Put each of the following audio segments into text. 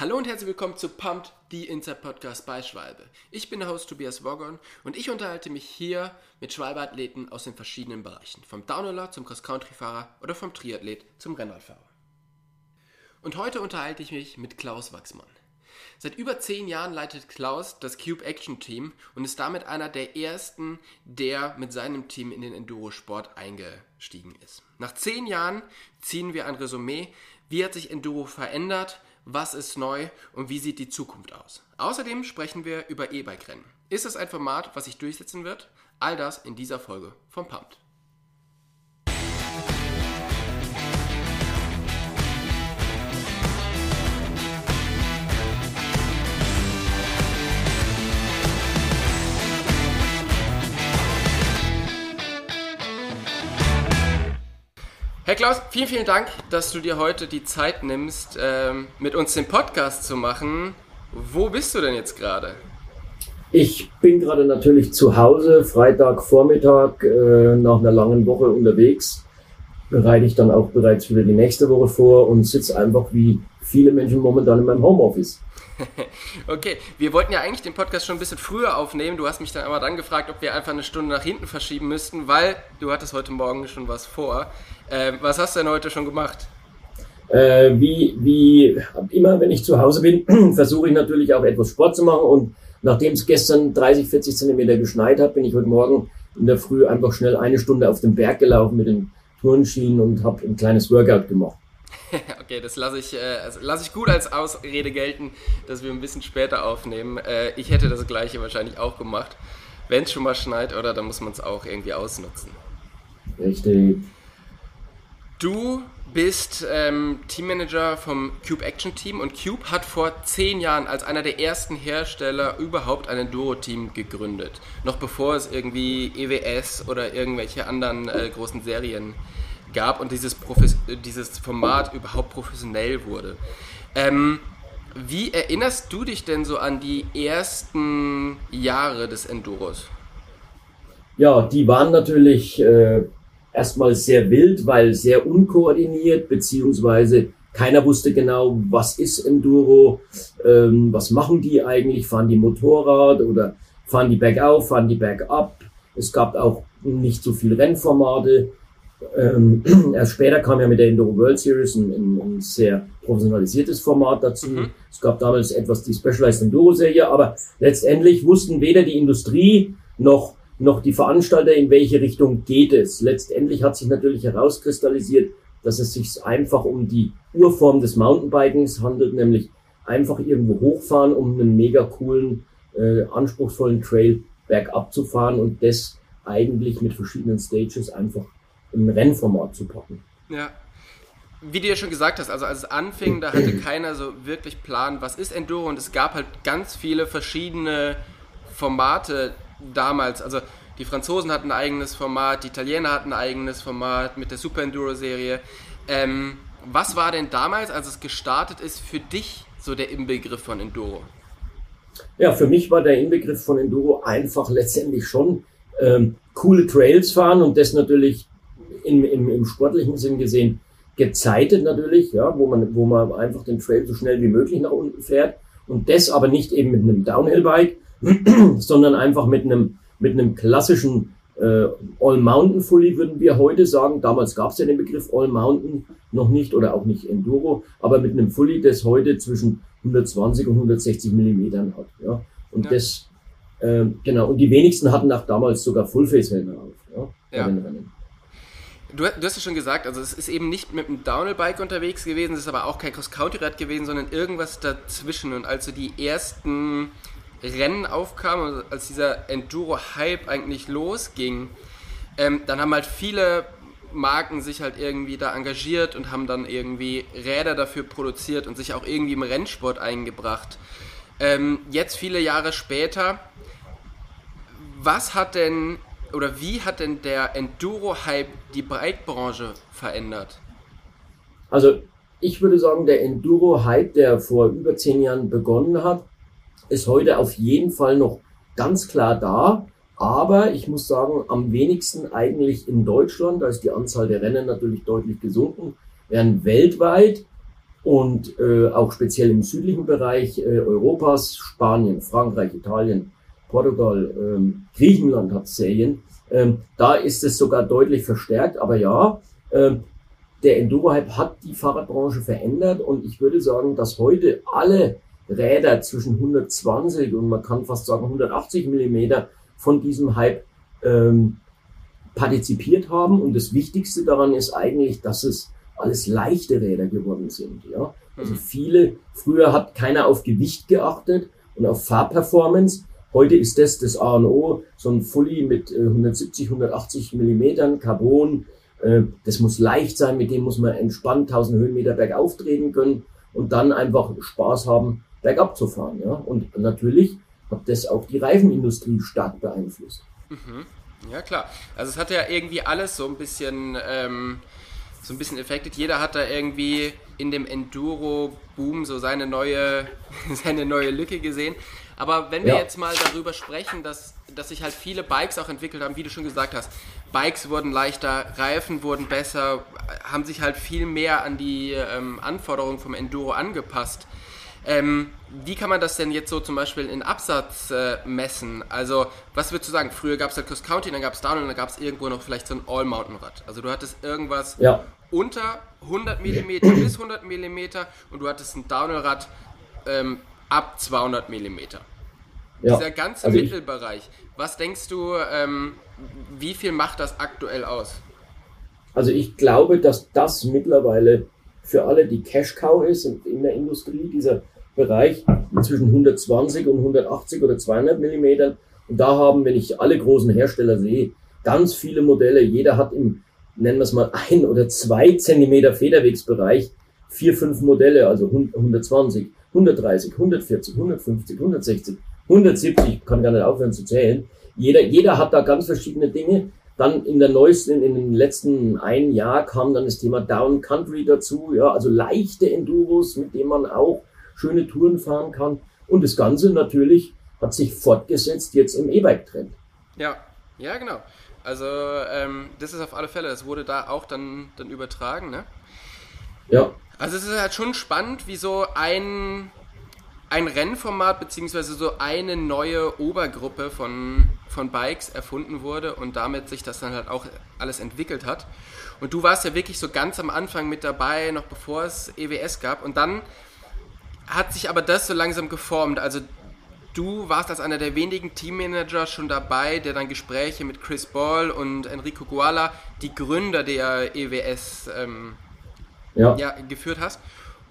Hallo und herzlich willkommen zu Pumped, die Inside Podcast bei Schwalbe. Ich bin der Host Tobias Woggon und ich unterhalte mich hier mit Schwalbe-Athleten aus den verschiedenen Bereichen. Vom Downhiller zum Cross-Country-Fahrer oder vom Triathlet zum Rennradfahrer. Und heute unterhalte ich mich mit Klaus Wachsmann. Seit über zehn Jahren leitet Klaus das Cube Action Team und ist damit einer der ersten, der mit seinem Team in den Enduro-Sport eingestiegen ist. Nach zehn Jahren ziehen wir ein Resümee. Wie hat sich Enduro verändert? Was ist neu und wie sieht die Zukunft aus. Außerdem sprechen wir über E-Bike-Rennen. Ist es ein Format, was sich durchsetzen wird? All das in dieser Folge von Pumped. Herr Klaus, vielen, vielen Dank, dass du dir heute die Zeit nimmst, ähm, mit uns den Podcast zu machen. Wo bist du denn jetzt gerade? Ich bin gerade natürlich zu Hause, Freitagvormittag, äh, nach einer langen Woche unterwegs. Bereite ich dann auch bereits für die nächste Woche vor und sitze einfach wie viele Menschen momentan in meinem Homeoffice. okay, wir wollten ja eigentlich den Podcast schon ein bisschen früher aufnehmen. Du hast mich dann aber dann gefragt, ob wir einfach eine Stunde nach hinten verschieben müssten, weil du hattest heute Morgen schon was vor. Äh, was hast du denn heute schon gemacht? Äh, wie, wie immer, wenn ich zu Hause bin, versuche ich natürlich auch etwas Sport zu machen. Und nachdem es gestern 30, 40 Zentimeter geschneit hat, bin ich heute Morgen in der Früh einfach schnell eine Stunde auf den Berg gelaufen mit den Turnschienen und habe ein kleines Workout gemacht. okay, das lasse ich, äh, also lass ich gut als Ausrede gelten, dass wir ein bisschen später aufnehmen. Äh, ich hätte das gleiche wahrscheinlich auch gemacht. Wenn es schon mal schneit, oder dann muss man es auch irgendwie ausnutzen. Richtig. Du bist ähm, Teammanager vom Cube Action Team und Cube hat vor zehn Jahren als einer der ersten Hersteller überhaupt ein Enduro-Team gegründet. Noch bevor es irgendwie EWS oder irgendwelche anderen äh, großen Serien gab und dieses, Profes dieses Format überhaupt professionell wurde. Ähm, wie erinnerst du dich denn so an die ersten Jahre des Enduros? Ja, die waren natürlich äh, erstmal sehr wild, weil sehr unkoordiniert, beziehungsweise keiner wusste genau, was ist Enduro, ähm, was machen die eigentlich, fahren die Motorrad oder fahren die bergauf, fahren die bergab. Es gab auch nicht so viele Rennformate. Ähm, erst später kam ja mit der Enduro World Series ein, ein, ein sehr professionalisiertes Format dazu. Mhm. Es gab damals etwas die Specialized Enduro Serie, aber letztendlich wussten weder die Industrie noch, noch die Veranstalter, in welche Richtung geht es. Letztendlich hat sich natürlich herauskristallisiert, dass es sich einfach um die Urform des Mountainbikings handelt, nämlich einfach irgendwo hochfahren, um einen mega coolen, äh, anspruchsvollen Trail bergab zu fahren und das eigentlich mit verschiedenen Stages einfach im Rennformat zu packen. Ja. Wie du ja schon gesagt hast, also als es anfing, da hatte keiner so wirklich Plan, was ist Enduro und es gab halt ganz viele verschiedene Formate damals. Also die Franzosen hatten ein eigenes Format, die Italiener hatten ein eigenes Format mit der Super Enduro Serie. Ähm, was war denn damals, als es gestartet ist, für dich so der Inbegriff von Enduro? Ja, für mich war der Inbegriff von Enduro einfach letztendlich schon ähm, coole Trails fahren und das natürlich im, im, im sportlichen Sinn gesehen gezeitet natürlich, ja, wo man, wo man einfach den Trail so schnell wie möglich nach unten fährt. Und das aber nicht eben mit einem Downhill-Bike, sondern einfach mit einem, mit einem klassischen äh, All-Mountain-Fully, würden wir heute sagen. Damals gab es ja den Begriff All-Mountain noch nicht oder auch nicht Enduro, aber mit einem Fully, das heute zwischen 120 und 160 Millimetern hat. Ja. Und ja. das, äh, genau, und die wenigsten hatten auch damals sogar Full-Face-Helme auf. Ja, ja. Du, du, hast ja schon gesagt, also es ist eben nicht mit einem Downhill-Bike unterwegs gewesen, es ist aber auch kein Cross-Country-Rad gewesen, sondern irgendwas dazwischen. Und als so die ersten Rennen aufkamen, also als dieser Enduro-Hype eigentlich losging, ähm, dann haben halt viele Marken sich halt irgendwie da engagiert und haben dann irgendwie Räder dafür produziert und sich auch irgendwie im Rennsport eingebracht. Ähm, jetzt viele Jahre später, was hat denn oder wie hat denn der Enduro-Hype die Breitbranche verändert? Also ich würde sagen, der Enduro-Hype, der vor über zehn Jahren begonnen hat, ist heute auf jeden Fall noch ganz klar da. Aber ich muss sagen, am wenigsten eigentlich in Deutschland, da ist die Anzahl der Rennen natürlich deutlich gesunken, während weltweit und äh, auch speziell im südlichen Bereich äh, Europas, Spanien, Frankreich, Italien, Portugal, ähm, Griechenland hat Serien. Ähm, da ist es sogar deutlich verstärkt, aber ja, ähm, der Enduro-Hype hat die Fahrradbranche verändert und ich würde sagen, dass heute alle Räder zwischen 120 und man kann fast sagen 180 Millimeter von diesem Hype ähm, partizipiert haben. Und das Wichtigste daran ist eigentlich, dass es alles leichte Räder geworden sind. Ja? Also mhm. viele, früher hat keiner auf Gewicht geachtet und auf Fahrperformance. Heute ist das das A und O, so ein Fully mit 170, äh, 180 Millimetern Carbon. Äh, das muss leicht sein, mit dem muss man entspannt 1000 Höhenmeter bergauf treten können und dann einfach Spaß haben, bergab zu fahren. Ja? Und natürlich hat das auch die Reifenindustrie stark beeinflusst. Mhm. Ja, klar. Also es hat ja irgendwie alles so ein bisschen, ähm, so ein bisschen affected. Jeder hat da irgendwie in dem Enduro-Boom so seine neue, seine neue Lücke gesehen. Aber wenn wir ja. jetzt mal darüber sprechen, dass, dass sich halt viele Bikes auch entwickelt haben, wie du schon gesagt hast, Bikes wurden leichter, Reifen wurden besser, haben sich halt viel mehr an die ähm, Anforderungen vom Enduro angepasst. Ähm, wie kann man das denn jetzt so zum Beispiel in Absatz äh, messen? Also, was würdest du sagen? Früher gab es halt Cross County, dann gab es Down und dann gab es irgendwo noch vielleicht so ein All-Mountain-Rad. Also, du hattest irgendwas ja. unter 100 mm bis 100 mm und du hattest ein Downhill-Rad ähm, ab 200 mm. Ja. Dieser ganze also Mittelbereich, was denkst du, ähm, wie viel macht das aktuell aus? Also, ich glaube, dass das mittlerweile für alle die Cash-Cow ist in der Industrie, dieser Bereich zwischen 120 und 180 oder 200 Millimetern. Und da haben, wenn ich alle großen Hersteller sehe, ganz viele Modelle. Jeder hat im, nennen wir es mal, ein oder zwei Zentimeter Federwegsbereich vier, fünf Modelle, also 120, 130, 140, 150, 160, 170, kann gar nicht aufhören zu zählen. Jeder, jeder hat da ganz verschiedene Dinge. Dann in der neuesten, in den letzten ein Jahr kam dann das Thema Down Country dazu, ja, also leichte Enduros, mit denen man auch schöne Touren fahren kann. Und das Ganze natürlich hat sich fortgesetzt jetzt im E-Bike-Trend. Ja, ja, genau. Also ähm, das ist auf alle Fälle, das wurde da auch dann, dann übertragen, ne? Ja. Also es ist halt schon spannend, wie so ein, ein Rennformat beziehungsweise so eine neue Obergruppe von, von Bikes erfunden wurde und damit sich das dann halt auch alles entwickelt hat. Und du warst ja wirklich so ganz am Anfang mit dabei, noch bevor es EWS gab. Und dann hat sich aber das so langsam geformt. Also du warst als einer der wenigen Teammanager schon dabei, der dann Gespräche mit Chris Ball und Enrico Guala, die Gründer der EWS, ähm, ja. ja. geführt hast.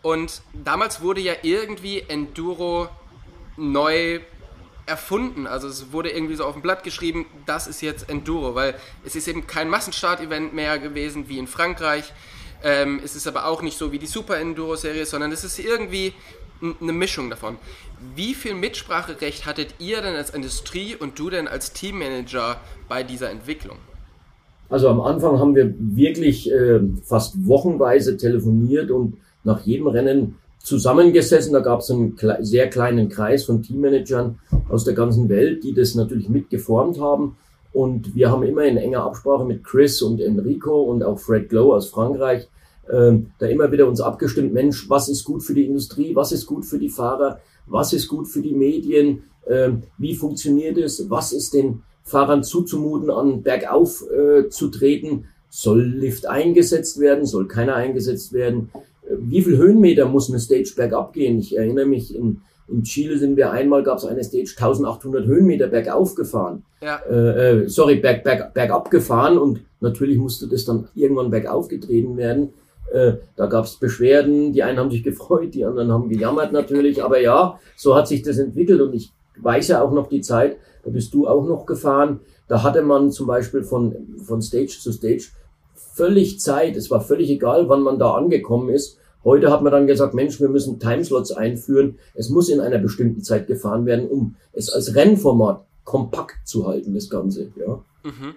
Und damals wurde ja irgendwie Enduro neu erfunden. Also es wurde irgendwie so auf dem Blatt geschrieben, das ist jetzt Enduro, weil es ist eben kein Massenstart-Event mehr gewesen wie in Frankreich. Ähm, es ist aber auch nicht so wie die Super Enduro-Serie, sondern es ist irgendwie eine Mischung davon. Wie viel Mitspracherecht hattet ihr denn als Industrie und du denn als Teammanager bei dieser Entwicklung? Also am Anfang haben wir wirklich äh, fast wochenweise telefoniert und nach jedem Rennen zusammengesessen. Da gab es einen sehr kleinen Kreis von Teammanagern aus der ganzen Welt, die das natürlich mitgeformt haben. Und wir haben immer in enger Absprache mit Chris und Enrico und auch Fred Glow aus Frankreich ähm, da immer wieder uns abgestimmt, Mensch, was ist gut für die Industrie, was ist gut für die Fahrer, was ist gut für die Medien, ähm, wie funktioniert es, was ist den Fahrern zuzumuten, an bergauf äh, zu treten, soll Lift eingesetzt werden, soll keiner eingesetzt werden, äh, wie viel Höhenmeter muss eine Stage bergab gehen? Ich erinnere mich, in, in Chile sind wir einmal, gab es eine Stage 1800 Höhenmeter bergauf gefahren. Ja. Äh, äh, sorry, berg, berg, bergab gefahren und natürlich musste das dann irgendwann bergauf getreten werden. Äh, da gab es Beschwerden, die einen haben sich gefreut, die anderen haben gejammert natürlich, aber ja, so hat sich das entwickelt und ich weiß ja auch noch die Zeit, da bist du auch noch gefahren, da hatte man zum Beispiel von, von Stage zu Stage völlig Zeit, es war völlig egal, wann man da angekommen ist. Heute hat man dann gesagt, Mensch, wir müssen Timeslots einführen, es muss in einer bestimmten Zeit gefahren werden, um es als Rennformat kompakt zu halten, das Ganze, ja. Mhm.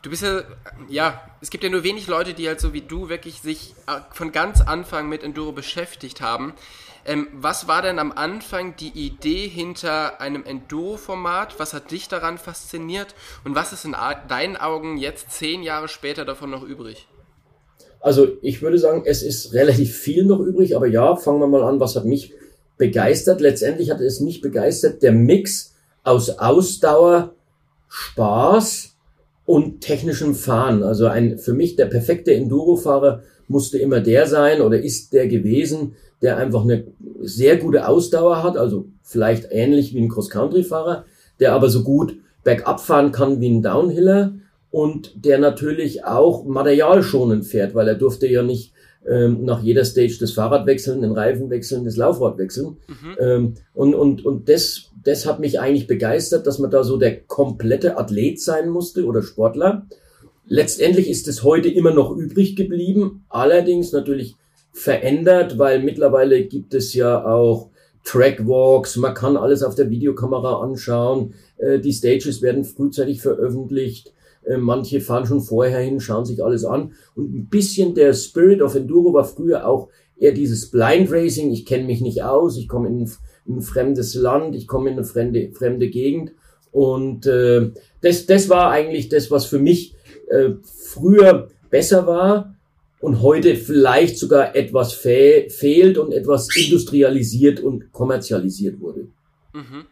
Du bist ja, ja, es gibt ja nur wenig Leute, die halt so wie du wirklich sich äh, von ganz Anfang mit Enduro beschäftigt haben. Ähm, was war denn am Anfang die Idee hinter einem Enduro-Format? Was hat dich daran fasziniert? Und was ist in deinen Augen jetzt zehn Jahre später davon noch übrig? Also ich würde sagen, es ist relativ viel noch übrig, aber ja, fangen wir mal an, was hat mich begeistert? Letztendlich hat es mich begeistert, der Mix aus Ausdauer, Spaß und technischem Fahren. Also ein, für mich der perfekte Enduro-Fahrer musste immer der sein oder ist der gewesen, der einfach eine sehr gute Ausdauer hat, also vielleicht ähnlich wie ein Cross-Country-Fahrer, der aber so gut bergab fahren kann wie ein Downhiller und der natürlich auch materialschonend fährt, weil er durfte ja nicht ähm, nach jeder Stage das Fahrrad wechseln, den Reifen wechseln, das Laufrad wechseln. Mhm. Ähm, und und, und das, das hat mich eigentlich begeistert, dass man da so der komplette Athlet sein musste oder Sportler. Letztendlich ist es heute immer noch übrig geblieben, allerdings natürlich verändert, weil mittlerweile gibt es ja auch Trackwalks, man kann alles auf der Videokamera anschauen, äh, die Stages werden frühzeitig veröffentlicht, manche fahren schon vorher hin, schauen sich alles an. Und ein bisschen der Spirit of Enduro war früher auch eher dieses Blind Racing, ich kenne mich nicht aus, ich komme in, in, ein fremdes Land, ich komme in eine fremde, fremde Gegend. Und äh, das, das war eigentlich das, was für mich äh, früher besser war und heute vielleicht sogar etwas fe fehlt und etwas industrialisiert und kommerzialisiert wurde. Mhm.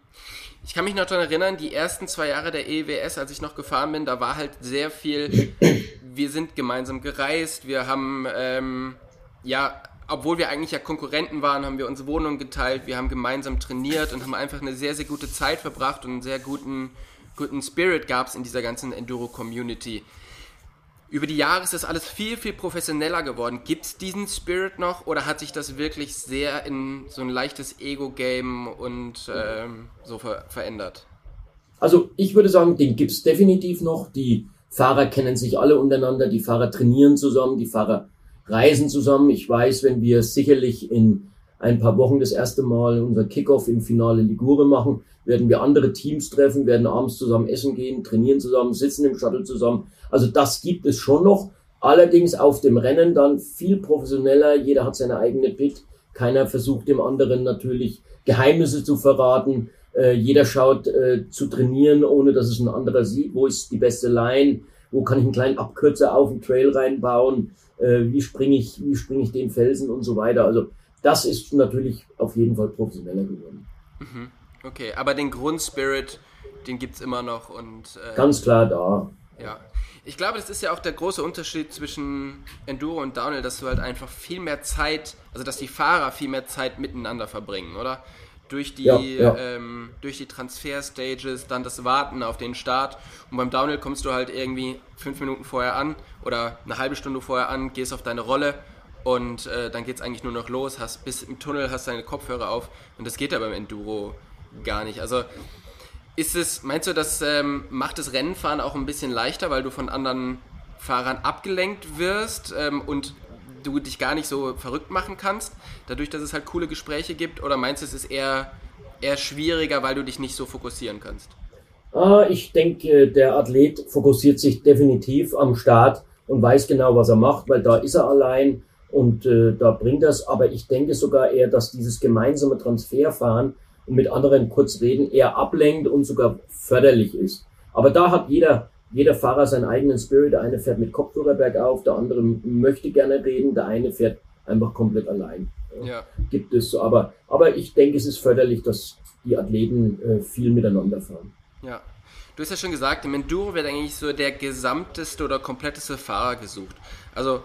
Ich kann mich noch daran erinnern, die ersten zwei Jahre der EWS, als ich noch gefahren bin, da war halt sehr viel, wir sind gemeinsam gereist, wir haben, ähm, ja, obwohl wir eigentlich ja Konkurrenten waren, haben wir unsere Wohnung geteilt, wir haben gemeinsam trainiert und haben einfach eine sehr, sehr gute Zeit verbracht und einen sehr guten, guten Spirit gab es in dieser ganzen Enduro-Community über die Jahre ist das alles viel, viel professioneller geworden. Gibt es diesen Spirit noch oder hat sich das wirklich sehr in so ein leichtes Ego-Game und ähm, so ver verändert? Also ich würde sagen, den gibt es definitiv noch. Die Fahrer kennen sich alle untereinander, die Fahrer trainieren zusammen, die Fahrer reisen zusammen. Ich weiß, wenn wir sicherlich in ein paar Wochen das erste Mal unser Kickoff im Finale Ligure machen, werden wir andere Teams treffen, werden abends zusammen essen gehen, trainieren zusammen, sitzen im Shuttle zusammen. Also das gibt es schon noch. Allerdings auf dem Rennen dann viel professioneller. Jeder hat seine eigene Pit. Keiner versucht dem anderen natürlich Geheimnisse zu verraten. Äh, jeder schaut äh, zu trainieren, ohne dass es ein anderer sieht. Wo ist die beste Line? Wo kann ich einen kleinen Abkürzer auf den Trail reinbauen? Äh, wie springe ich, wie springe ich den Felsen und so weiter. Also das ist natürlich auf jeden Fall professioneller geworden. Mhm. Okay, aber den Grundspirit, den gibt es immer noch und. Äh, Ganz klar da. Ja. Ich glaube, das ist ja auch der große Unterschied zwischen Enduro und Downhill, dass du halt einfach viel mehr Zeit, also dass die Fahrer viel mehr Zeit miteinander verbringen, oder? Durch die, ja, ja. Ähm, durch die Transfer-Stages, dann das Warten auf den Start. Und beim Downhill kommst du halt irgendwie fünf Minuten vorher an oder eine halbe Stunde vorher an, gehst auf deine Rolle und äh, dann geht es eigentlich nur noch los, hast bis im Tunnel hast deine Kopfhörer auf und das geht ja beim Enduro gar nicht. Also ist es, meinst du, das ähm, macht das Rennenfahren auch ein bisschen leichter, weil du von anderen Fahrern abgelenkt wirst ähm, und du dich gar nicht so verrückt machen kannst, dadurch, dass es halt coole Gespräche gibt? Oder meinst du, es ist eher, eher schwieriger, weil du dich nicht so fokussieren kannst? Ah, ich denke, der Athlet fokussiert sich definitiv am Start und weiß genau, was er macht, weil da ist er allein und äh, da bringt das. Aber ich denke sogar eher, dass dieses gemeinsame Transferfahren und mit anderen kurz reden eher ablenkt und sogar förderlich ist. Aber da hat jeder, jeder Fahrer seinen eigenen Spirit. Der eine fährt mit Kopfhörer bergauf, der andere möchte gerne reden, der eine fährt einfach komplett allein. Ja. Gibt es so. Aber, aber ich denke, es ist förderlich, dass die Athleten äh, viel miteinander fahren. Ja. Du hast ja schon gesagt, im Enduro wird eigentlich so der gesamteste oder kompletteste Fahrer gesucht. Also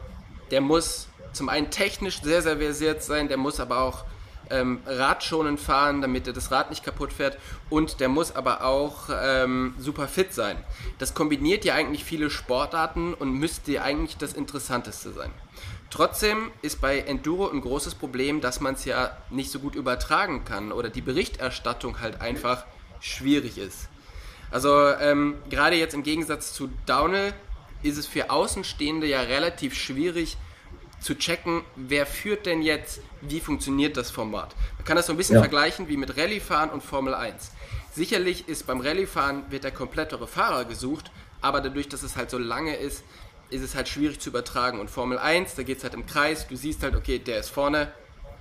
der muss zum einen technisch sehr, sehr versiert sein, der muss aber auch ähm, radschonend fahren, damit er das Rad nicht kaputt fährt und der muss aber auch ähm, super fit sein. Das kombiniert ja eigentlich viele Sportarten und müsste eigentlich das Interessanteste sein. Trotzdem ist bei Enduro ein großes Problem, dass man es ja nicht so gut übertragen kann oder die Berichterstattung halt einfach schwierig ist. Also ähm, gerade jetzt im Gegensatz zu Downhill ist es für Außenstehende ja relativ schwierig, zu checken, wer führt denn jetzt, wie funktioniert das Format. Man kann das so ein bisschen ja. vergleichen wie mit Rallye-Fahren und Formel 1. Sicherlich ist beim Rallye-Fahren wird der komplettere Fahrer gesucht, aber dadurch, dass es halt so lange ist, ist es halt schwierig zu übertragen. Und Formel 1, da geht es halt im Kreis, du siehst halt, okay, der ist vorne,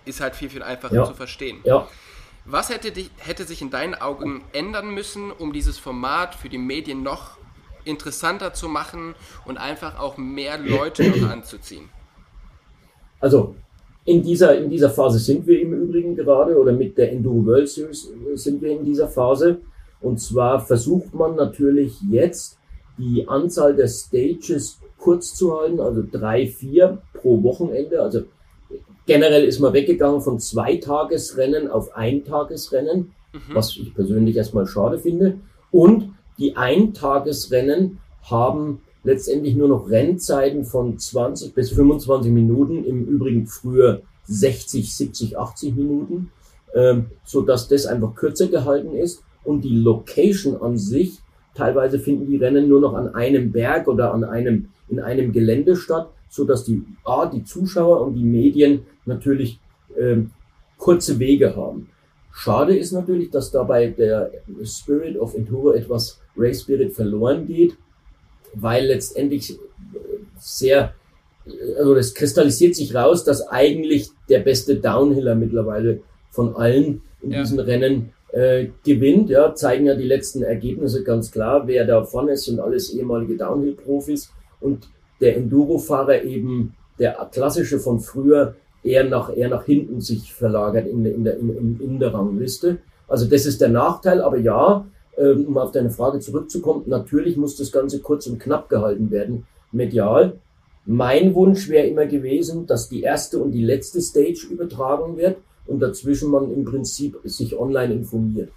ist halt viel, viel einfacher ja. zu verstehen. Ja. Was hätte, dich, hätte sich in deinen Augen ändern müssen, um dieses Format für die Medien noch interessanter zu machen und einfach auch mehr Leute noch anzuziehen? Also in dieser, in dieser Phase sind wir im Übrigen gerade oder mit der Enduro World Series sind wir in dieser Phase. Und zwar versucht man natürlich jetzt die Anzahl der Stages kurz zu halten, also drei, vier pro Wochenende. Also generell ist man weggegangen von zwei Tagesrennen auf ein Tagesrennen, mhm. was ich persönlich erstmal schade finde. Und die Eintagesrennen haben letztendlich nur noch Rennzeiten von 20 bis 25 Minuten, im Übrigen früher 60, 70, 80 Minuten, ähm, so dass das einfach kürzer gehalten ist und die Location an sich, teilweise finden die Rennen nur noch an einem Berg oder an einem, in einem Gelände statt, so dass die, A, die Zuschauer und die Medien natürlich ähm, kurze Wege haben. Schade ist natürlich, dass dabei der Spirit of Enduro etwas Race Spirit verloren geht weil letztendlich sehr, also das kristallisiert sich raus, dass eigentlich der beste Downhiller mittlerweile von allen in ja. diesen Rennen äh, gewinnt. Ja, zeigen ja die letzten Ergebnisse ganz klar, wer da vorne ist, sind alles ehemalige Downhill-Profis und der Enduro-Fahrer eben der klassische von früher eher nach, eher nach hinten sich verlagert in der, in der, in, in der Rangliste. Also das ist der Nachteil, aber ja, ähm, um auf deine Frage zurückzukommen, natürlich muss das Ganze kurz und knapp gehalten werden, medial. Mein Wunsch wäre immer gewesen, dass die erste und die letzte Stage übertragen wird und dazwischen man im Prinzip sich online informiert.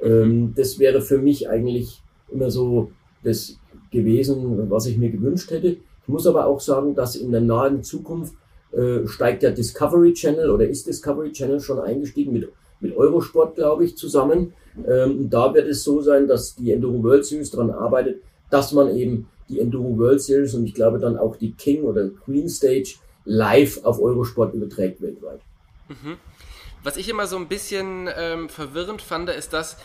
Ähm, das wäre für mich eigentlich immer so das gewesen, was ich mir gewünscht hätte. Ich muss aber auch sagen, dass in der nahen Zukunft äh, steigt der Discovery Channel oder ist Discovery Channel schon eingestiegen mit, mit Eurosport, glaube ich, zusammen. Ähm, da wird es so sein, dass die Enduro World Series daran arbeitet, dass man eben die Enduro World Series und ich glaube dann auch die King oder Queen Stage live auf Eurosport überträgt weltweit. Mhm. Was ich immer so ein bisschen ähm, verwirrend fand, ist, dass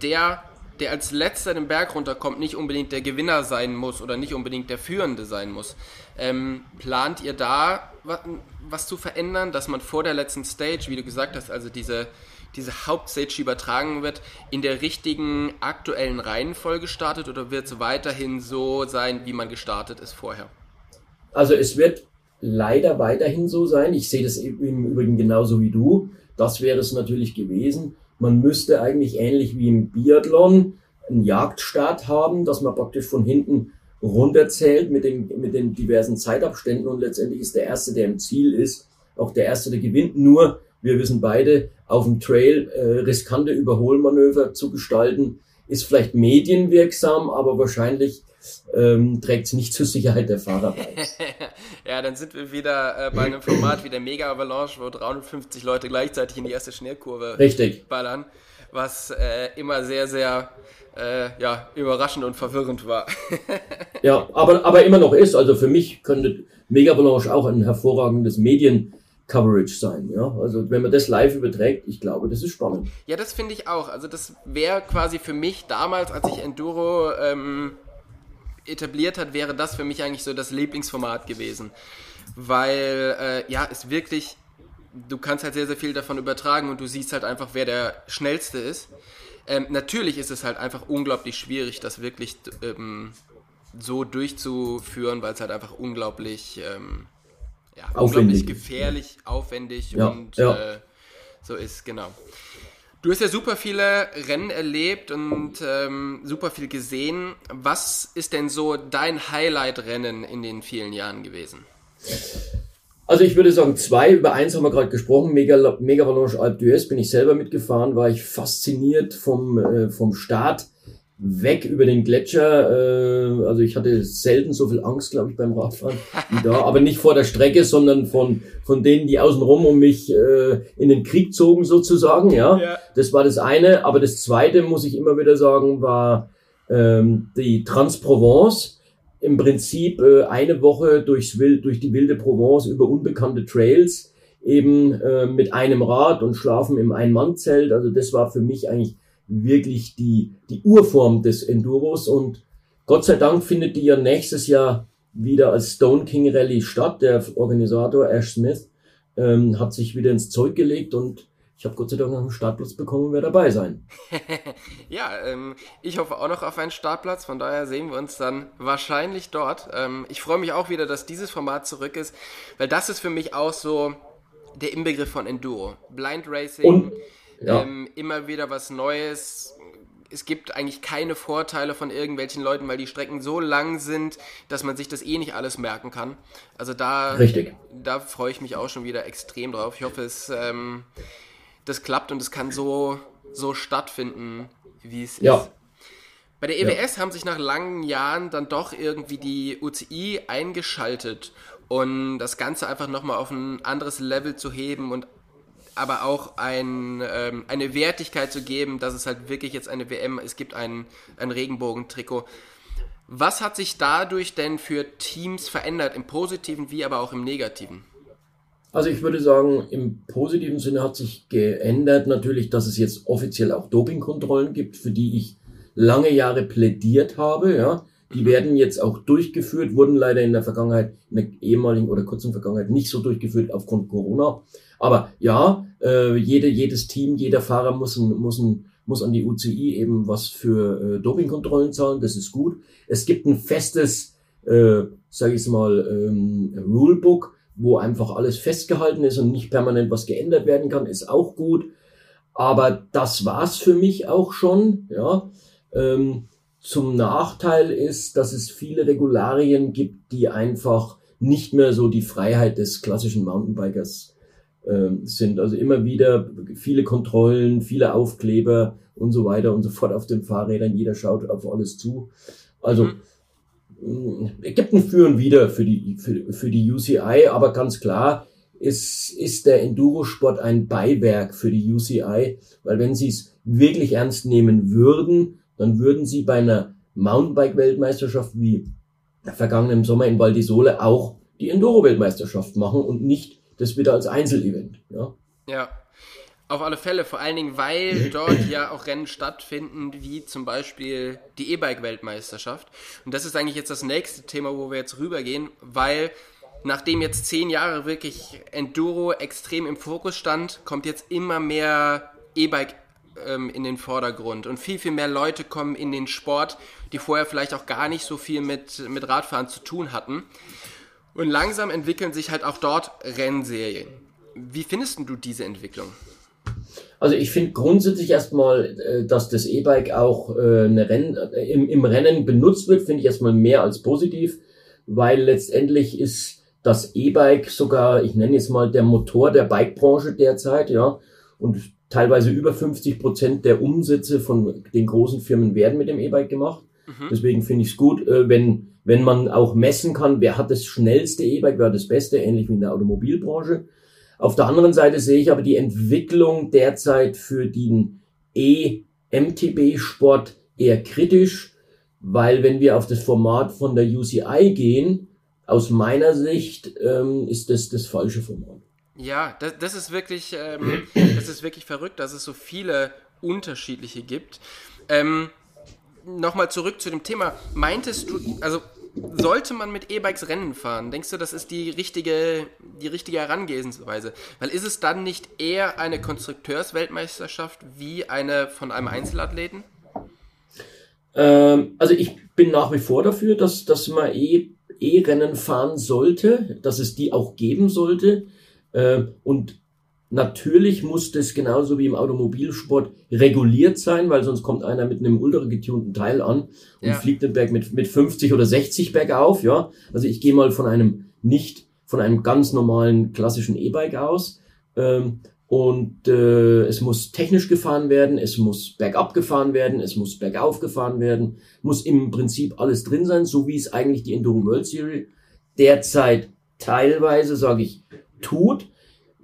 der, der als letzter den Berg runterkommt, nicht unbedingt der Gewinner sein muss oder nicht unbedingt der Führende sein muss. Ähm, plant ihr da was, was zu verändern, dass man vor der letzten Stage, wie du gesagt hast, also diese diese Hauptstage übertragen wird, in der richtigen aktuellen Reihenfolge startet oder wird es weiterhin so sein, wie man gestartet ist vorher? Also es wird leider weiterhin so sein. Ich sehe das im Übrigen genauso wie du. Das wäre es natürlich gewesen. Man müsste eigentlich ähnlich wie im Biathlon einen Jagdstart haben, dass man praktisch von hinten runterzählt mit den, mit den diversen Zeitabständen und letztendlich ist der Erste, der im Ziel ist, auch der Erste, der gewinnt. Nur wir wissen beide, auf dem Trail äh, riskante Überholmanöver zu gestalten, ist vielleicht medienwirksam, aber wahrscheinlich ähm, trägt es nicht zur Sicherheit der Fahrer bei. ja, dann sind wir wieder äh, bei einem Format wie der Mega Avalanche, wo 350 Leute gleichzeitig in die erste Schnellkurve Richtig. ballern, was äh, immer sehr, sehr äh, ja, überraschend und verwirrend war. ja, aber, aber immer noch ist. Also für mich könnte Mega Avalanche auch ein hervorragendes Medien Coverage sein. Ja? Also wenn man das live überträgt, ich glaube, das ist spannend. Ja, das finde ich auch. Also das wäre quasi für mich damals, als ich Enduro ähm, etabliert hat, wäre das für mich eigentlich so das Lieblingsformat gewesen. Weil, äh, ja, es wirklich, du kannst halt sehr, sehr viel davon übertragen und du siehst halt einfach, wer der Schnellste ist. Ähm, natürlich ist es halt einfach unglaublich schwierig, das wirklich ähm, so durchzuführen, weil es halt einfach unglaublich... Ähm, ja, unglaublich gefährlich, aufwendig ja, und ja. Äh, so ist, genau. Du hast ja super viele Rennen erlebt und ähm, super viel gesehen. Was ist denn so dein Highlight-Rennen in den vielen Jahren gewesen? Also ich würde sagen zwei. Über eins haben wir gerade gesprochen. Mega, Mega Valanche Alpe d'Huez bin ich selber mitgefahren, war ich fasziniert vom, äh, vom Start weg über den Gletscher. Äh, also ich hatte selten so viel Angst, glaube ich, beim Radfahren wie da. Aber nicht vor der Strecke, sondern von, von denen, die außenrum um mich äh, in den Krieg zogen sozusagen. Ja? ja, das war das eine. Aber das zweite, muss ich immer wieder sagen, war ähm, die Transprovence. Im Prinzip äh, eine Woche durchs Wild, durch die wilde Provence über unbekannte Trails, eben äh, mit einem Rad und schlafen im Ein-Mann-Zelt. Also das war für mich eigentlich wirklich die, die Urform des Enduros und Gott sei Dank findet die ja nächstes Jahr wieder als Stone King Rally statt. Der Organisator Ash Smith ähm, hat sich wieder ins Zeug gelegt und ich habe Gott sei Dank noch einen Startplatz bekommen und werde dabei sein. ja, ähm, ich hoffe auch noch auf einen Startplatz, von daher sehen wir uns dann wahrscheinlich dort. Ähm, ich freue mich auch wieder, dass dieses Format zurück ist, weil das ist für mich auch so der Inbegriff von Enduro. Blind Racing, und, ja. ähm, immer wieder was Neues, es gibt eigentlich keine Vorteile von irgendwelchen Leuten, weil die Strecken so lang sind, dass man sich das eh nicht alles merken kann. Also da, Richtig. da freue ich mich auch schon wieder extrem drauf. Ich hoffe, es ähm, das klappt und es kann so, so stattfinden, wie es ja. ist. Bei der EWS ja. haben sich nach langen Jahren dann doch irgendwie die UCI eingeschaltet und das Ganze einfach nochmal auf ein anderes Level zu heben und aber auch ein, ähm, eine Wertigkeit zu geben, dass es halt wirklich jetzt eine WM, es gibt ein, ein Regenbogentrikot. Was hat sich dadurch denn für Teams verändert, im positiven wie aber auch im negativen? Also ich würde sagen, im positiven Sinne hat sich geändert natürlich, dass es jetzt offiziell auch Dopingkontrollen gibt, für die ich lange Jahre plädiert habe. Ja, die werden jetzt auch durchgeführt, wurden leider in der Vergangenheit, in der ehemaligen oder kurzen Vergangenheit nicht so durchgeführt aufgrund Corona. Aber ja, äh, jede, jedes Team, jeder Fahrer muss, ein, muss, ein, muss an die UCI eben was für äh, Dopingkontrollen zahlen. Das ist gut. Es gibt ein festes, äh, sage ich mal, ähm, Rulebook, wo einfach alles festgehalten ist und nicht permanent was geändert werden kann, ist auch gut. Aber das war's für mich auch schon. Ja. Ähm, zum Nachteil ist, dass es viele Regularien gibt, die einfach nicht mehr so die Freiheit des klassischen Mountainbikers ähm, sind. Also immer wieder viele Kontrollen, viele Aufkleber und so weiter und so fort auf den Fahrrädern. Jeder schaut auf alles zu. Also mhm. es gibt ein Für und Wider für die, für, für die UCI, aber ganz klar ist, ist der Endurosport ein Beiwerk für die UCI, weil wenn sie es wirklich ernst nehmen würden, dann würden sie bei einer Mountainbike-Weltmeisterschaft wie vergangenen Sommer in Val di Sole auch die Enduro-Weltmeisterschaft machen und nicht das wieder als Einzelevent. Ja. ja. Auf alle Fälle, vor allen Dingen, weil dort ja auch Rennen stattfinden, wie zum Beispiel die E-Bike-Weltmeisterschaft. Und das ist eigentlich jetzt das nächste Thema, wo wir jetzt rübergehen, weil nachdem jetzt zehn Jahre wirklich Enduro extrem im Fokus stand, kommt jetzt immer mehr E-Bike ähm, in den Vordergrund und viel, viel mehr Leute kommen in den Sport, die vorher vielleicht auch gar nicht so viel mit, mit Radfahren zu tun hatten. Und langsam entwickeln sich halt auch dort Rennserien. Wie findest du diese Entwicklung? Also ich finde grundsätzlich erstmal, äh, dass das E-Bike auch äh, eine Renn, äh, im, im Rennen benutzt wird, finde ich erstmal mehr als positiv, weil letztendlich ist das E-Bike sogar, ich nenne es mal, der Motor der Bikebranche derzeit, ja. Und teilweise über 50 Prozent der Umsätze von den großen Firmen werden mit dem E-Bike gemacht. Mhm. Deswegen finde ich es gut, wenn wenn man auch messen kann, wer hat das schnellste E-Bike, wer hat das beste, ähnlich wie in der Automobilbranche. Auf der anderen Seite sehe ich aber die Entwicklung derzeit für den E-MTB-Sport eher kritisch, weil wenn wir auf das Format von der UCI gehen, aus meiner Sicht ähm, ist das das falsche Format. Ja, das, das ist wirklich, ähm, das ist wirklich verrückt, dass es so viele unterschiedliche gibt. Ähm, Nochmal zurück zu dem Thema. Meintest du, also sollte man mit E-Bikes Rennen fahren? Denkst du, das ist die richtige, die richtige Herangehensweise? Weil ist es dann nicht eher eine Konstrukteursweltmeisterschaft wie eine von einem Einzelathleten? Ähm, also ich bin nach wie vor dafür, dass, dass man E-Rennen e fahren sollte, dass es die auch geben sollte. Äh, und Natürlich muss das genauso wie im Automobilsport reguliert sein, weil sonst kommt einer mit einem ultra getunten Teil an und ja. fliegt den Berg mit, mit 50 oder 60 bergauf, ja. Also ich gehe mal von einem nicht, von einem ganz normalen klassischen E-Bike aus. Ähm, und äh, es muss technisch gefahren werden, es muss bergab gefahren werden, es muss bergauf gefahren werden, muss im Prinzip alles drin sein, so wie es eigentlich die Enduro World Series derzeit teilweise, sage ich, tut.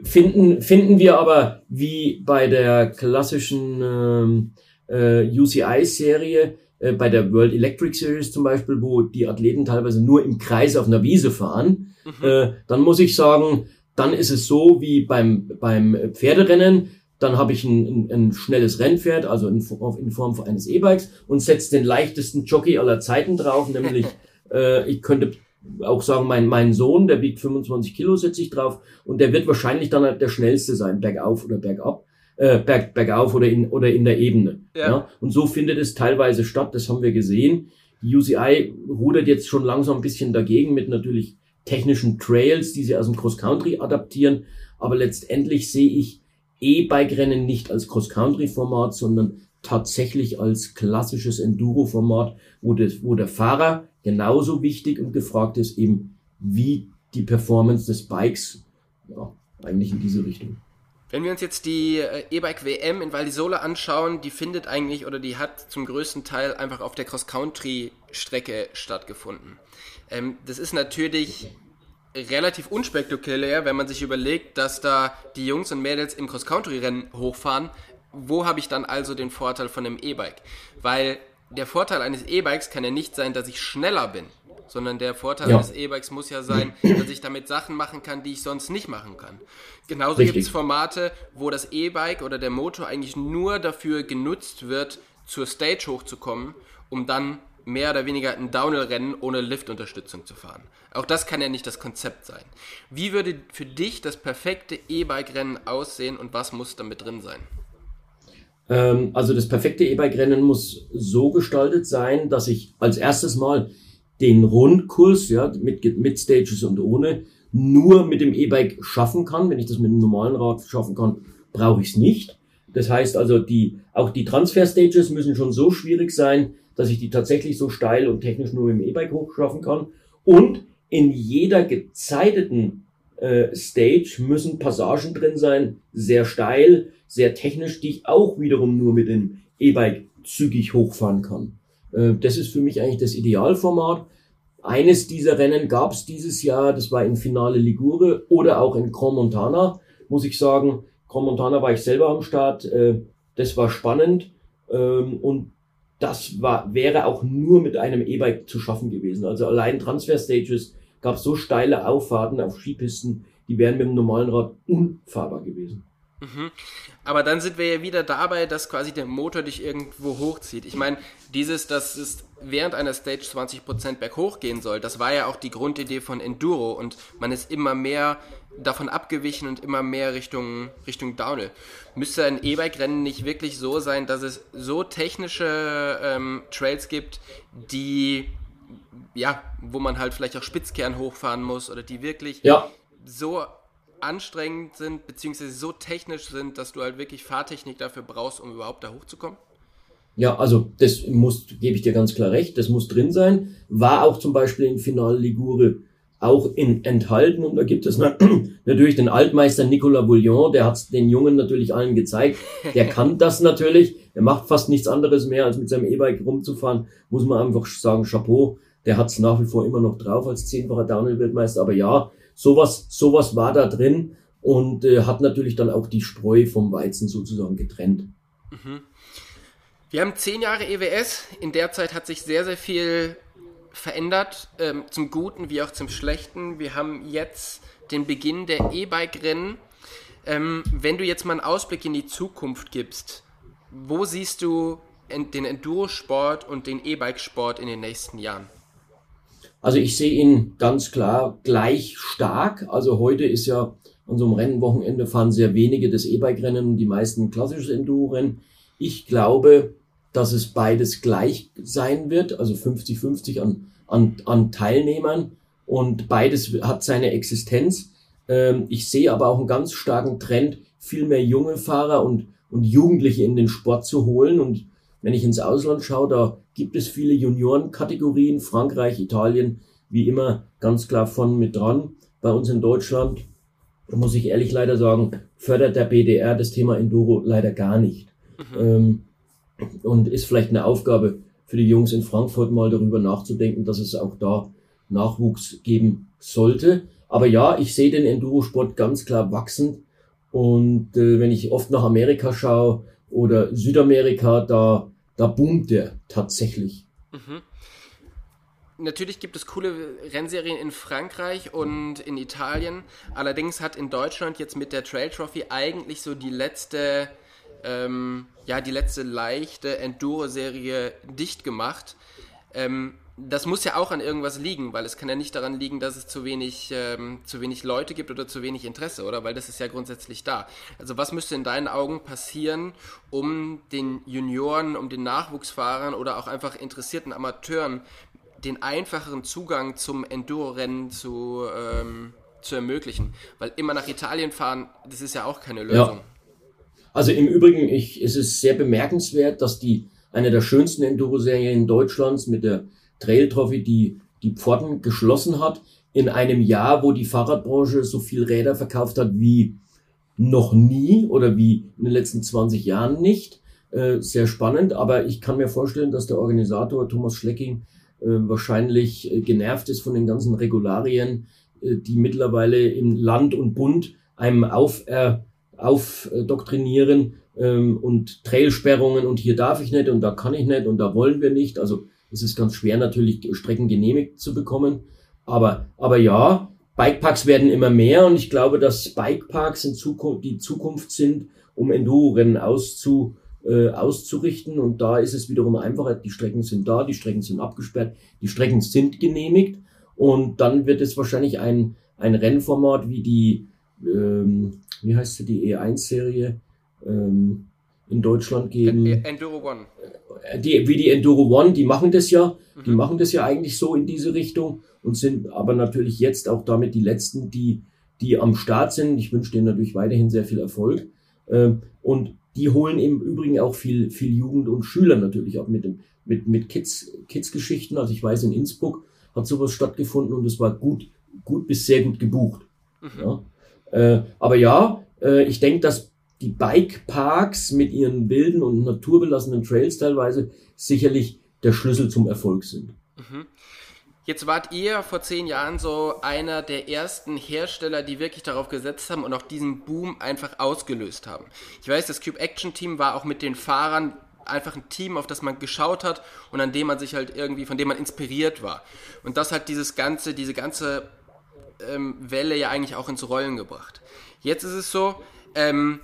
Finden, finden wir aber wie bei der klassischen ähm, äh, UCI-Serie, äh, bei der World Electric Series zum Beispiel, wo die Athleten teilweise nur im Kreis auf einer Wiese fahren, mhm. äh, dann muss ich sagen, dann ist es so wie beim, beim Pferderennen, dann habe ich ein, ein, ein schnelles Rennpferd, also in, in Form eines E-Bikes und setze den leichtesten Jockey aller Zeiten drauf, nämlich äh, ich könnte auch sagen, mein, mein Sohn, der wiegt 25 Kilo, setze ich drauf und der wird wahrscheinlich dann halt der schnellste sein, bergauf oder bergab. äh, berg, bergauf oder in, oder in der Ebene. Ja. ja. Und so findet es teilweise statt, das haben wir gesehen. Die UCI rudert jetzt schon langsam ein bisschen dagegen mit natürlich technischen Trails, die sie aus dem Cross-Country adaptieren. Aber letztendlich sehe ich E-Bike-Rennen nicht als Cross-Country-Format, sondern tatsächlich als klassisches Enduro-Format, wo, wo der Fahrer genauso wichtig und gefragt ist, eben wie die Performance des Bikes, ja, eigentlich in diese Richtung. Wenn wir uns jetzt die äh, E-Bike WM in Val di Sole anschauen, die findet eigentlich oder die hat zum größten Teil einfach auf der Cross-Country-Strecke stattgefunden. Ähm, das ist natürlich relativ unspektakulär, wenn man sich überlegt, dass da die Jungs und Mädels im Cross-Country-Rennen hochfahren. Wo habe ich dann also den Vorteil von einem E-Bike? Weil der Vorteil eines E-Bikes kann ja nicht sein, dass ich schneller bin sondern der Vorteil ja. des E-Bikes muss ja sein, dass ich damit Sachen machen kann, die ich sonst nicht machen kann. Genauso gibt es Formate, wo das E-Bike oder der Motor eigentlich nur dafür genutzt wird, zur Stage hochzukommen, um dann mehr oder weniger ein Downhill-Rennen ohne Liftunterstützung zu fahren. Auch das kann ja nicht das Konzept sein. Wie würde für dich das perfekte E-Bike-Rennen aussehen und was muss damit drin sein? Ähm, also das perfekte E-Bike-Rennen muss so gestaltet sein, dass ich als erstes mal den Rundkurs, ja, mit, mit Stages und ohne, nur mit dem E-Bike schaffen kann. Wenn ich das mit einem normalen Rad schaffen kann, brauche ich es nicht. Das heißt also, die, auch die Transfer-Stages müssen schon so schwierig sein, dass ich die tatsächlich so steil und technisch nur mit dem E-Bike hochschaffen kann. Und in jeder gezeiteten äh, Stage müssen Passagen drin sein, sehr steil, sehr technisch, die ich auch wiederum nur mit dem E-Bike zügig hochfahren kann. Äh, das ist für mich eigentlich das Idealformat. Eines dieser Rennen gab es dieses Jahr, das war in Finale Ligure oder auch in Grand Montana, muss ich sagen. Grand Montana war ich selber am Start. Äh, das war spannend ähm, und das war, wäre auch nur mit einem E-Bike zu schaffen gewesen. Also allein Transfer Stages gab so steile Auffahrten auf Skipisten, die wären mit dem normalen Rad unfahrbar gewesen. Mhm. Aber dann sind wir ja wieder dabei, dass quasi der Motor dich irgendwo hochzieht. Ich meine, dieses, dass es während einer Stage 20% berghoch gehen soll, das war ja auch die Grundidee von Enduro und man ist immer mehr davon abgewichen und immer mehr Richtung, Richtung Downhill. Müsste ein E-Bike-Rennen nicht wirklich so sein, dass es so technische ähm, Trails gibt, die, ja, wo man halt vielleicht auch Spitzkern hochfahren muss oder die wirklich ja. so anstrengend sind, beziehungsweise so technisch sind, dass du halt wirklich Fahrtechnik dafür brauchst, um überhaupt da hochzukommen? Ja, also das muss, gebe ich dir ganz klar recht, das muss drin sein. War auch zum Beispiel im Finale Ligure auch in, enthalten und da gibt es natürlich den Altmeister Nicolas Bouillon, der hat den Jungen natürlich allen gezeigt. Der kann das natürlich, der macht fast nichts anderes mehr, als mit seinem E-Bike rumzufahren, muss man einfach sagen, Chapeau, der hat es nach wie vor immer noch drauf als zehnfacher Downhill-Weltmeister, aber ja, sowas, sowas war da drin und äh, hat natürlich dann auch die Spreu vom Weizen sozusagen getrennt. Mhm. Wir haben zehn Jahre EWS. In der Zeit hat sich sehr, sehr viel verändert, ähm, zum Guten wie auch zum Schlechten. Wir haben jetzt den Beginn der E-Bike-Rennen. Ähm, wenn du jetzt mal einen Ausblick in die Zukunft gibst, wo siehst du den Enduro-Sport und den E-Bike-Sport in den nächsten Jahren? Also ich sehe ihn ganz klar gleich stark. Also heute ist ja an so einem Rennwochenende fahren sehr wenige das E-Bike-Rennen die meisten klassisches Enduro-Rennen. Ich glaube, dass es beides gleich sein wird, also 50-50 an, an, an Teilnehmern und beides hat seine Existenz. Ähm, ich sehe aber auch einen ganz starken Trend, viel mehr junge Fahrer und, und Jugendliche in den Sport zu holen und wenn ich ins Ausland schaue, da gibt es viele Juniorenkategorien, Frankreich, Italien, wie immer ganz klar von mit dran. Bei uns in Deutschland, muss ich ehrlich leider sagen, fördert der BDR das Thema Enduro leider gar nicht. Mhm. Ähm, und ist vielleicht eine Aufgabe für die Jungs in Frankfurt mal darüber nachzudenken, dass es auch da Nachwuchs geben sollte. Aber ja, ich sehe den Endurosport ganz klar wachsend. Und äh, wenn ich oft nach Amerika schaue oder Südamerika, da da boomt der tatsächlich. Mhm. Natürlich gibt es coole Rennserien in Frankreich und in Italien. Allerdings hat in Deutschland jetzt mit der Trail Trophy eigentlich so die letzte, ähm, ja, die letzte leichte Enduro-Serie dicht gemacht. Ähm, das muss ja auch an irgendwas liegen, weil es kann ja nicht daran liegen, dass es zu wenig, ähm, zu wenig Leute gibt oder zu wenig Interesse, oder? Weil das ist ja grundsätzlich da. Also was müsste in deinen Augen passieren, um den Junioren, um den Nachwuchsfahrern oder auch einfach interessierten Amateuren den einfacheren Zugang zum Enduro-Rennen zu, ähm, zu ermöglichen? Weil immer nach Italien fahren, das ist ja auch keine Lösung. Ja. Also im Übrigen ich, ist es sehr bemerkenswert, dass die eine der schönsten Enduro-Serien Deutschlands mit der Trail Trophy, die die Pforten geschlossen hat, in einem Jahr, wo die Fahrradbranche so viel Räder verkauft hat wie noch nie oder wie in den letzten 20 Jahren nicht. Äh, sehr spannend, aber ich kann mir vorstellen, dass der Organisator Thomas Schlecking äh, wahrscheinlich äh, genervt ist von den ganzen Regularien, äh, die mittlerweile im Land und Bund einem auf, äh, aufdoktrinieren ähm, und Trailsperrungen und hier darf ich nicht und da kann ich nicht und da wollen wir nicht. Also es ist ganz schwer natürlich Strecken genehmigt zu bekommen. Aber, aber ja, Bikeparks werden immer mehr und ich glaube, dass Bikeparks in Zukunft die Zukunft sind, um Enduro-Rennen auszu, äh, auszurichten. Und da ist es wiederum einfacher. Die Strecken sind da, die Strecken sind abgesperrt, die Strecken sind genehmigt. Und dann wird es wahrscheinlich ein, ein Rennformat wie die, ähm, wie heißt sie, die E1-Serie ähm, in Deutschland geben. Enduro One. Äh, die, wie die Enduro One, die machen das ja, mhm. die machen das ja eigentlich so in diese Richtung und sind aber natürlich jetzt auch damit die letzten, die, die am Start sind. Ich wünsche denen natürlich weiterhin sehr viel Erfolg. Ähm, und die holen im Übrigen auch viel, viel Jugend und Schüler natürlich auch mit dem, mit, mit Kids, Kids-Geschichten. Also ich weiß, in Innsbruck hat sowas stattgefunden und es war gut, gut bis sehr gut gebucht. Mhm. Ja. Äh, aber ja, äh, ich denke, dass die Bikeparks mit ihren wilden und naturbelassenen Trails teilweise sicherlich der Schlüssel zum Erfolg sind. Mhm. Jetzt wart ihr vor zehn Jahren so einer der ersten Hersteller, die wirklich darauf gesetzt haben und auch diesen Boom einfach ausgelöst haben. Ich weiß, das Cube Action Team war auch mit den Fahrern einfach ein Team, auf das man geschaut hat und an dem man sich halt irgendwie, von dem man inspiriert war. Und das hat dieses ganze, diese ganze ähm, Welle ja eigentlich auch ins Rollen gebracht. Jetzt ist es so, ähm,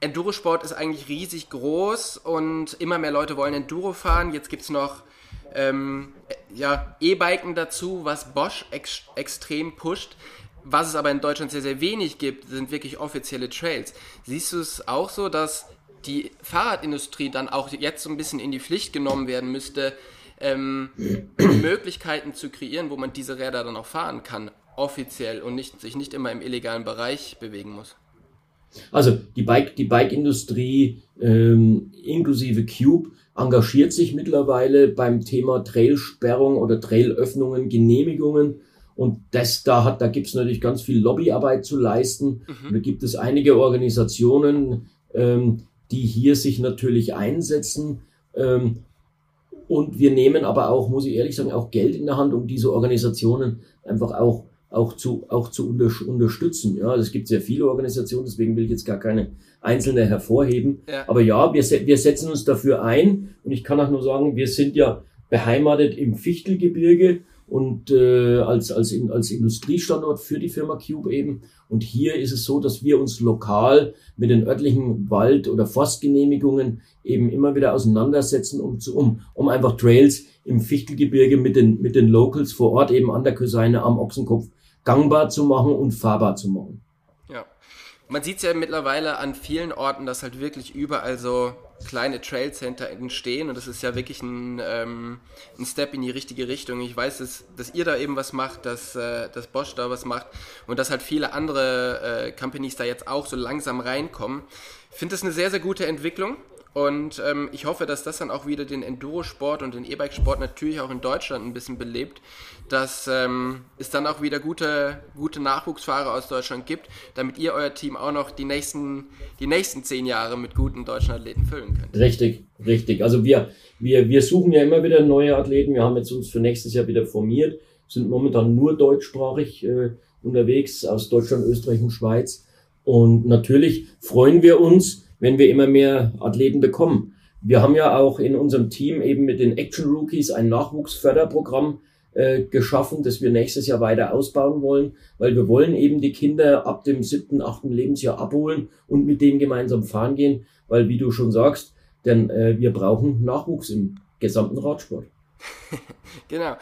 Endurosport ist eigentlich riesig groß und immer mehr Leute wollen Enduro fahren. Jetzt gibt es noch ähm, ja, E-Biken dazu, was Bosch ex extrem pusht. Was es aber in Deutschland sehr, sehr wenig gibt, sind wirklich offizielle Trails. Siehst du es auch so, dass die Fahrradindustrie dann auch jetzt so ein bisschen in die Pflicht genommen werden müsste, ähm, Möglichkeiten zu kreieren, wo man diese Räder dann auch fahren kann, offiziell und nicht, sich nicht immer im illegalen Bereich bewegen muss? Also die Bike, die Bike-Industrie ähm, inklusive Cube engagiert sich mittlerweile beim Thema Trailsperrung oder Trailöffnungen, Genehmigungen. Und das, da hat, da gibt es natürlich ganz viel Lobbyarbeit zu leisten. Mhm. Da gibt es einige Organisationen, ähm, die hier sich natürlich einsetzen. Ähm, und wir nehmen aber auch, muss ich ehrlich sagen, auch Geld in der Hand, um diese Organisationen einfach auch auch zu, auch zu unter, unterstützen. Ja, also es gibt sehr viele Organisationen, deswegen will ich jetzt gar keine einzelne hervorheben. Ja. Aber ja, wir, wir setzen uns dafür ein und ich kann auch nur sagen, wir sind ja beheimatet im Fichtelgebirge und äh, als, als, als Industriestandort für die Firma Cube eben. Und hier ist es so, dass wir uns lokal mit den örtlichen Wald- oder Forstgenehmigungen eben immer wieder auseinandersetzen, um, zu, um, um einfach Trails im Fichtelgebirge mit den, mit den Locals vor Ort eben an der Köseine am Ochsenkopf gangbar zu machen und fahrbar zu machen. Ja. Man sieht es ja mittlerweile an vielen Orten, dass halt wirklich überall so kleine Trailcenter entstehen und das ist ja wirklich ein, ähm, ein Step in die richtige Richtung. Ich weiß, dass, dass ihr da eben was macht, dass, äh, dass Bosch da was macht und dass halt viele andere äh, Companies da jetzt auch so langsam reinkommen. Ich finde das eine sehr, sehr gute Entwicklung und ähm, ich hoffe, dass das dann auch wieder den Endurosport und den E-Bike-Sport natürlich auch in Deutschland ein bisschen belebt, dass ähm, es dann auch wieder gute, gute Nachwuchsfahrer aus Deutschland gibt, damit ihr euer Team auch noch die nächsten, die nächsten zehn Jahre mit guten deutschen Athleten füllen könnt. Richtig, richtig. Also wir, wir, wir suchen ja immer wieder neue Athleten. Wir haben jetzt uns für nächstes Jahr wieder formiert, sind momentan nur deutschsprachig äh, unterwegs aus Deutschland, Österreich und Schweiz. Und natürlich freuen wir uns, wenn wir immer mehr Athleten bekommen. Wir haben ja auch in unserem Team eben mit den Action Rookies ein Nachwuchsförderprogramm äh, geschaffen, das wir nächstes Jahr weiter ausbauen wollen, weil wir wollen eben die Kinder ab dem siebten, achten Lebensjahr abholen und mit denen gemeinsam fahren gehen, weil wie du schon sagst, denn äh, wir brauchen Nachwuchs im gesamten Radsport. genau.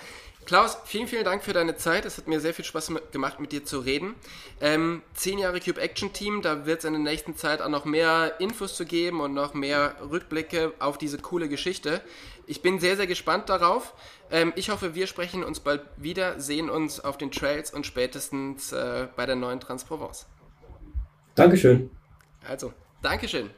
Klaus, vielen, vielen Dank für deine Zeit. Es hat mir sehr viel Spaß gemacht, mit dir zu reden. Ähm, zehn Jahre Cube Action Team, da wird es in der nächsten Zeit auch noch mehr Infos zu geben und noch mehr Rückblicke auf diese coole Geschichte. Ich bin sehr, sehr gespannt darauf. Ähm, ich hoffe, wir sprechen uns bald wieder, sehen uns auf den Trails und spätestens äh, bei der neuen Transprovence. Dankeschön. Also, Dankeschön.